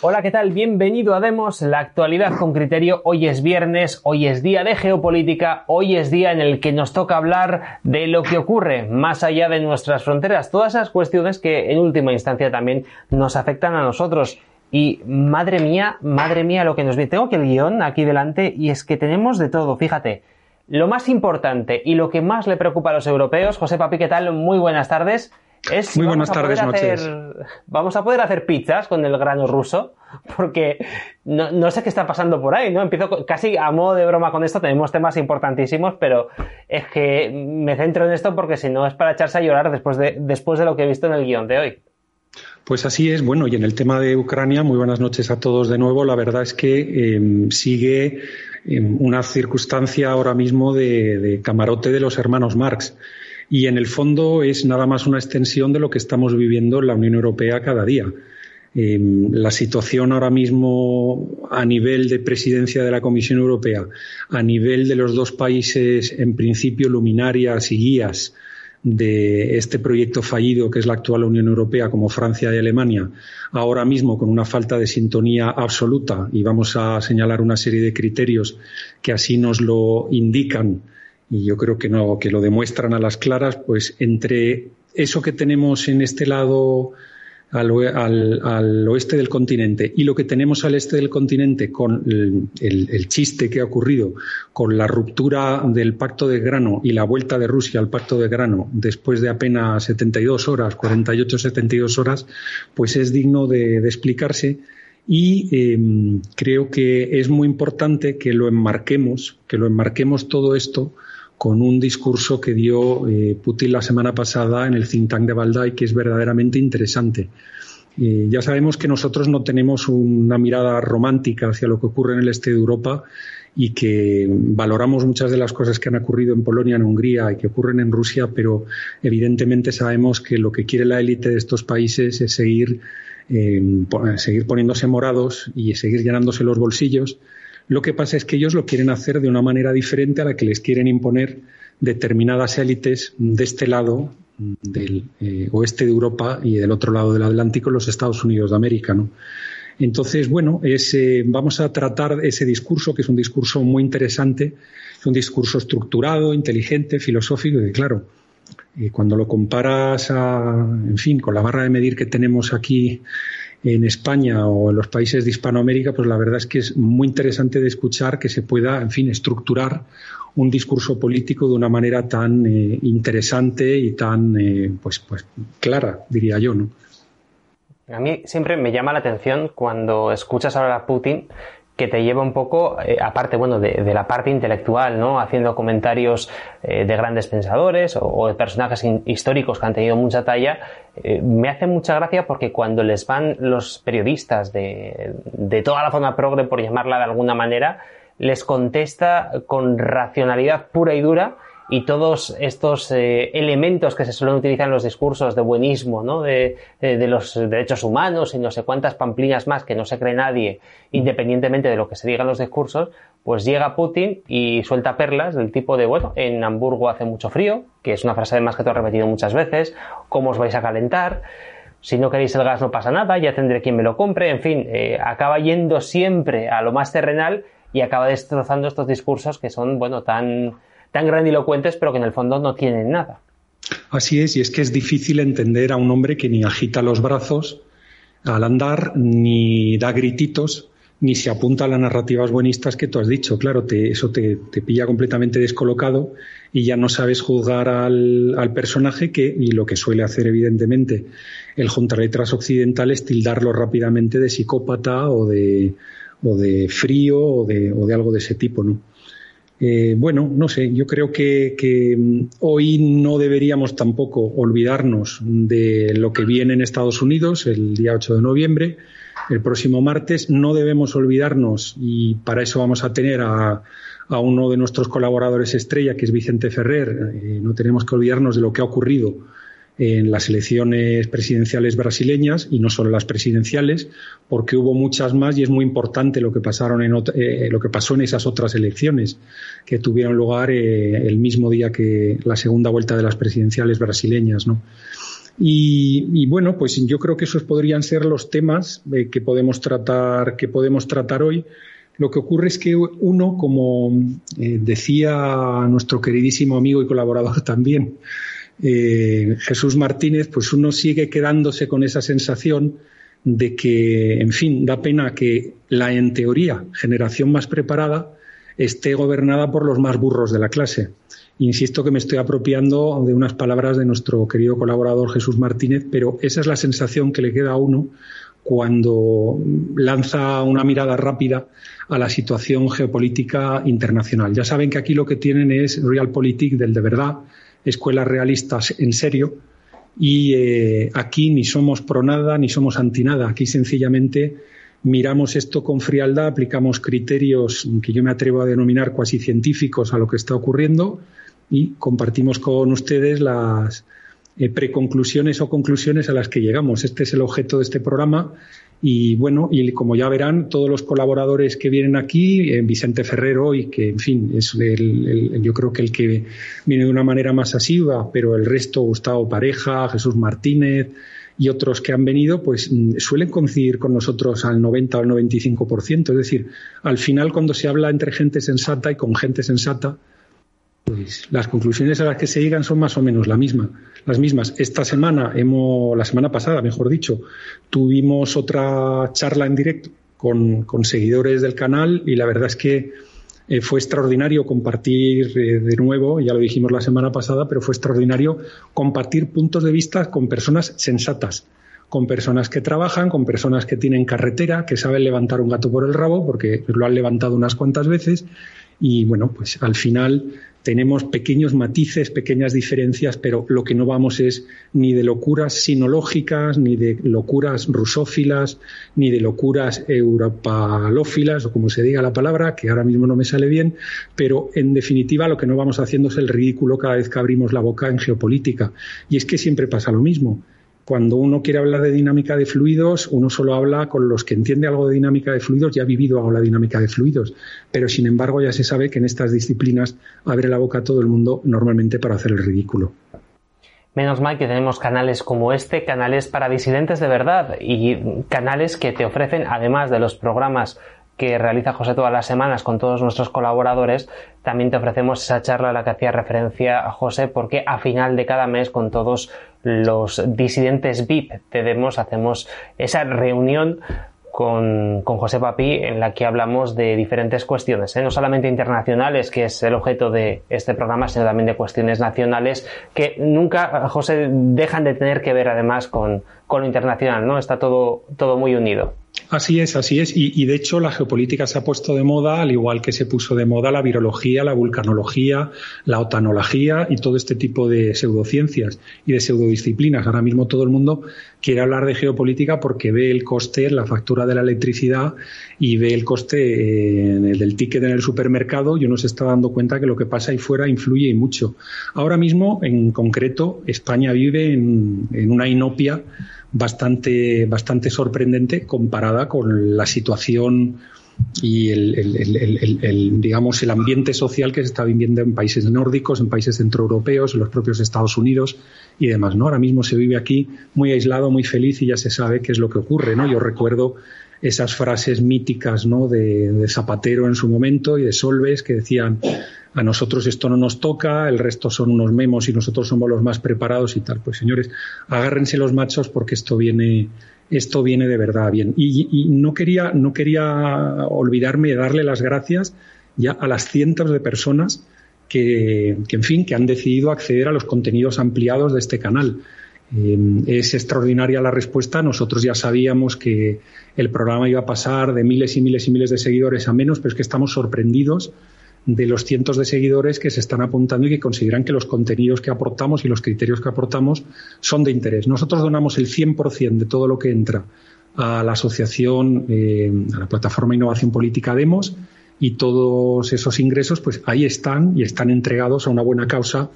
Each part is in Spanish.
Hola, ¿qué tal? Bienvenido a Demos, la actualidad con criterio. Hoy es viernes, hoy es día de geopolítica, hoy es día en el que nos toca hablar de lo que ocurre más allá de nuestras fronteras, todas esas cuestiones que en última instancia también nos afectan a nosotros. Y madre mía, madre mía lo que nos viene. Tengo que el guion aquí delante y es que tenemos de todo, fíjate. Lo más importante y lo que más le preocupa a los europeos, José Papi, ¿qué tal? Muy buenas tardes. Es, Muy buenas tardes, noches. vamos a poder hacer pizzas con el grano ruso, porque no, sé qué está pasando por ahí, ¿no? Empiezo casi a modo de broma con esto, tenemos temas importantísimos, pero es que me centro en esto porque si no es para echarse a llorar después de, después de lo que he visto en el guion de hoy. Pues así es. Bueno, y en el tema de Ucrania, muy buenas noches a todos de nuevo. La verdad es que em, sigue em, una circunstancia ahora mismo de camarote de los hermanos Marx y en el fondo es nada más una extensión de lo que estamos viviendo en la Unión Europea cada día. Em, la situación ahora mismo a nivel de presidencia de la Comisión Europea, a nivel de los dos países, en principio, luminarias y guías de este proyecto fallido que es la actual Unión Europea, como Francia y Alemania, ahora mismo con una falta de sintonía absoluta, y vamos a señalar una serie de criterios que así nos lo indican y yo creo que no, que lo demuestran a las claras, pues entre eso que tenemos en este lado al, oeste del continente y lo que tenemos al este del continente con el, chiste que ha ocurrido con la ruptura del pacto de grano y la vuelta de Rusia al pacto de grano después de apenas 72 horas, 48, 72 horas, pues es digno de, explicarse y em, creo que es muy importante que lo enmarquemos, que lo enmarquemos todo esto con un discurso que dio eh, Putin la semana pasada en el think tank de Valdai, que es verdaderamente interesante. Eh, ya sabemos que nosotros no tenemos una mirada romántica hacia lo que ocurre en el este de Europa y que valoramos muchas de las cosas que han ocurrido en Polonia, en Hungría y que ocurren en Rusia, pero evidentemente sabemos que lo que quiere la élite de estos países es seguir, eh, seguir poniéndose morados y seguir llenándose los bolsillos lo que pasa es que ellos lo quieren hacer de una manera diferente a la que les quieren imponer determinadas élites de este lado del eh, oeste de Europa y del otro lado del Atlántico, los Estados Unidos de América. ¿no? Entonces, bueno, vamos a tratar ese discurso, que es un discurso muy interesante, es un discurso estructurado, inteligente, filosófico, y claro, eh, cuando lo comparas en fin, con la barra de medir que tenemos aquí en España o en los países de Hispanoamérica, pues la verdad es que es muy interesante de escuchar que se pueda, en fin, estructurar un discurso político de una manera tan eh, interesante y tan, eh, pues, pues, clara, diría yo, ¿no? A mí siempre me llama la atención cuando escuchas hablar a Putin que te lleva un poco, eh, aparte, bueno, de, la parte intelectual, ¿no? Haciendo comentarios eh, de grandes pensadores o, de personajes históricos que han tenido mucha talla, eh, me hace mucha gracia porque cuando les van los periodistas de, de toda la zona progre, por llamarla de alguna manera, les contesta con racionalidad pura y dura y todos estos eh, elementos que se suelen utilizar en los discursos de buenismo, ¿no? De, los derechos humanos y no sé cuántas pamplinas más que no se cree nadie, independientemente de lo que se diga en los discursos, pues llega Putin y suelta perlas del tipo de, bueno, en Hamburgo hace mucho frío, que es una frase además que te he repetido muchas veces, ¿cómo os vais a calentar? Si no queréis el gas no pasa nada, ya tendré quien me lo compre, en fin, eh, acaba yendo siempre a lo más terrenal y acaba destrozando estos discursos que son, bueno, tan tan grandilocuentes, pero que en el fondo no tienen nada. Así es, y es que es difícil entender a un hombre que ni agita los brazos al andar, ni da grititos, ni se apunta a las narrativas buenistas que tú has dicho. Claro, te, eso te, pilla completamente descolocado y ya no sabes juzgar al, personaje que, y lo que suele hacer evidentemente el letras occidental es tildarlo rápidamente de psicópata o de, o de frío o de, o de algo de ese tipo, ¿no? Eh, bueno, no sé, yo creo que, mm, hoy no deberíamos tampoco olvidarnos de lo que viene en Estados Unidos el día 8 de noviembre, el próximo martes. No debemos olvidarnos, y para eso vamos a tener a, uno de nuestros colaboradores estrella, que es Vicente Ferrer, eh, no tenemos que olvidarnos de lo que ha ocurrido en las elecciones presidenciales brasileñas y no solo las presidenciales, porque hubo muchas más y es muy importante lo que pasaron en eh, lo que pasó en esas otras elecciones que tuvieron lugar eh, el mismo día que la segunda vuelta de las presidenciales brasileñas, ¿no? Y, bueno, pues yo creo que esos podrían ser los temas eh, que podemos tratar, que podemos tratar hoy. Lo que ocurre es que uno, como eh, decía nuestro queridísimo amigo y colaborador también, eh, Jesús Martínez, pues uno sigue quedándose con esa sensación de que, en fin, da pena que la, en teoría, generación más preparada esté gobernada por los más burros de la clase. Insisto que me estoy apropiando de unas palabras de nuestro querido colaborador Jesús Martínez, pero esa es la sensación que le queda a uno cuando lanza una mirada rápida a la situación geopolítica internacional. Ya saben que aquí lo que tienen es realpolitik del de verdad, escuelas realistas en serio, y eh, aquí ni somos pro nada ni somos anti nada. Aquí sencillamente miramos esto con frialdad, aplicamos criterios que yo me atrevo a denominar cuasi científicos a lo que está ocurriendo y compartimos con ustedes las eh, preconclusiones o conclusiones a las que llegamos. Este es el objeto de este programa y bueno, y como ya verán, todos los colaboradores que vienen aquí, eh, Vicente Ferrero, y que, en fin, es el, yo creo que el que viene de una manera más asiva, pero el resto, Gustavo Pareja, Jesús Martínez y otros que han venido, pues mm, suelen coincidir con nosotros al 90 o al 95%. Es decir, al final, cuando se habla entre gente sensata y con gente sensata, pues las conclusiones a las que se llegan son más o menos la misma, las mismas. Esta semana, hemos, la semana pasada, mejor dicho, tuvimos otra charla en directo con, seguidores del canal y la verdad es que eh, fue extraordinario compartir eh, de nuevo, ya lo dijimos la semana pasada, pero fue extraordinario compartir puntos de vista con personas sensatas, con personas que trabajan, con personas que tienen carretera, que saben levantar un gato por el rabo, porque lo han levantado unas cuantas veces, y bueno, pues al final tenemos pequeños matices, pequeñas diferencias, pero lo que no vamos es ni de locuras sinológicas, ni de locuras rusófilas, ni de locuras europalófilas, o como se diga la palabra, que ahora mismo no me sale bien, pero en definitiva lo que no vamos haciendo es el ridículo cada vez que abrimos la boca en geopolítica. Y es que siempre pasa lo mismo cuando uno quiere hablar de dinámica de fluidos, uno solo habla con los que entiende algo de dinámica de fluidos y ha vivido algo la dinámica de fluidos. Pero sin embargo, ya se sabe que en estas disciplinas abre la boca a todo el mundo normalmente para hacer el ridículo. Menos mal que tenemos canales como este, canales para disidentes de verdad y canales que te ofrecen, además de los programas que realiza José todas las semanas con todos nuestros colaboradores, también te ofrecemos esa charla a la que hacía referencia a José, porque a final de cada mes con todos los disidentes VIP tenemos, hacemos esa reunión con, José Papi en la que hablamos de diferentes cuestiones, ¿eh? no solamente internacionales, que es el objeto de este programa, sino también de cuestiones nacionales que nunca, José, dejan de tener que ver además con, con lo internacional, ¿no? Está todo, todo muy unido. Así es, así es. Y, de hecho la geopolítica se ha puesto de moda, al igual que se puso de moda la virología, la vulcanología, la otanología y todo este tipo de pseudociencias y de pseudodisciplinas. Ahora mismo todo el mundo quiere hablar de geopolítica porque ve el coste la factura de la electricidad y ve el coste el del ticket en el supermercado y uno se está dando cuenta que lo que pasa ahí fuera influye y mucho. Ahora mismo, en concreto, España vive en, en una inopia bastante, bastante sorprendente comparada con la situación y el, digamos el ambiente social que se está viviendo en países nórdicos, en países centroeuropeos, en los propios Estados Unidos y demás, ¿no? Ahora mismo se vive aquí muy aislado, muy feliz y ya se sabe qué es lo que ocurre, ¿no? Yo recuerdo esas frases míticas, ¿no? De, de Zapatero en su momento y de Solves que decían a nosotros esto no nos toca, el resto son unos memos y nosotros somos los más preparados y tal. Pues señores, agárrense los machos porque esto viene, esto viene de verdad bien. Y, no quería, no quería olvidarme de darle las gracias ya a las cientos de personas que, en fin, que han decidido acceder a los contenidos ampliados de este canal. Eh, es extraordinaria la respuesta. Nosotros ya sabíamos que el programa iba a pasar de miles y miles y miles de seguidores a menos, pero es que estamos sorprendidos de los cientos de seguidores que se están apuntando y que consideran que los contenidos que aportamos y los criterios que aportamos son de interés. Nosotros donamos el 100% de todo lo que entra a la asociación, eh, a la plataforma Innovación Política Demos y todos esos ingresos, pues ahí están y están entregados a una buena causa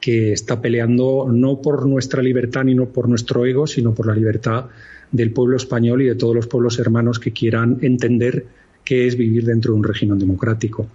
que está peleando no por nuestra libertad ni no por nuestro ego, sino por la libertad del pueblo español y de todos los pueblos hermanos que quieran entender qué es vivir dentro de un régimen democrático.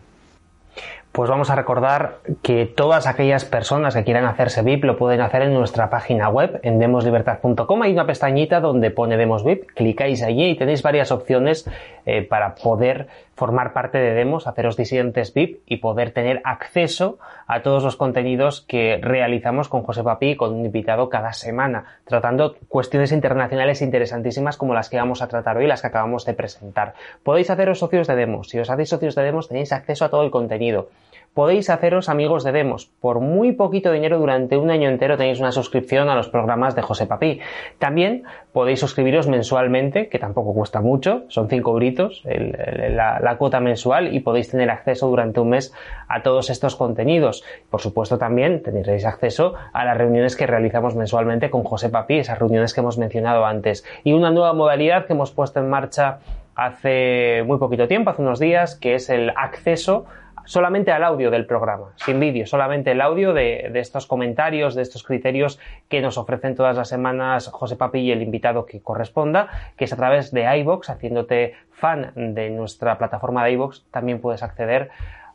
Pues vamos a recordar que todas aquellas personas que quieran hacerse VIP lo pueden hacer en nuestra página web, en demoslibertad.com. Hay una pestañita donde pone Demos VIP, clicáis allí y tenéis varias opciones eh, para poder formar parte de Demos, haceros disidentes VIP y poder tener acceso a todos los contenidos que realizamos con José Papi y con un invitado cada semana, tratando cuestiones internacionales interesantísimas como las que vamos a tratar hoy, las que acabamos de presentar. Podéis haceros socios de Demos. Si os hacéis socios de Demos tenéis acceso a todo el contenido podéis haceros amigos de Demos. Por muy poquito dinero durante un año entero tenéis una suscripción a los programas de José Papi. También podéis suscribiros mensualmente, que tampoco cuesta mucho, son 5 gritos la, la, cuota mensual y podéis tener acceso durante un mes a todos estos contenidos. Por supuesto también tendréis acceso a las reuniones que realizamos mensualmente con José Papi, esas reuniones que hemos mencionado antes. Y una nueva modalidad que hemos puesto en marcha hace muy poquito tiempo, hace unos días, que es el acceso solamente al audio del programa, sin vídeo, solamente el audio de, estos comentarios, de estos criterios que nos ofrecen todas las semanas José Papi y el invitado que corresponda, que es a través de iBox, haciéndote fan de nuestra plataforma de iBox, también puedes acceder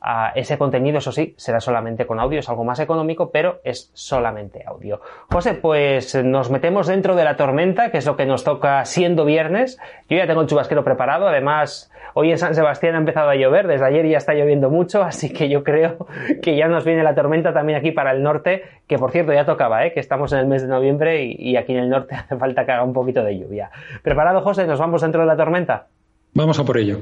a ese contenido, eso sí, será solamente con audio, es algo más económico, pero es solamente audio. José, pues nos metemos dentro de la tormenta, que es lo que nos toca siendo viernes. Yo ya tengo el chubasquero preparado, además Hoy en San Sebastián ha empezado a llover, desde ayer ya está lloviendo mucho, así que yo creo que ya nos viene la tormenta también aquí para el norte, que por cierto ya tocaba, ¿eh? que estamos en el mes de noviembre y, aquí en el norte hace falta que haga un poquito de lluvia. ¿Preparado, José? ¿Nos vamos dentro de la tormenta? Vamos a por ello.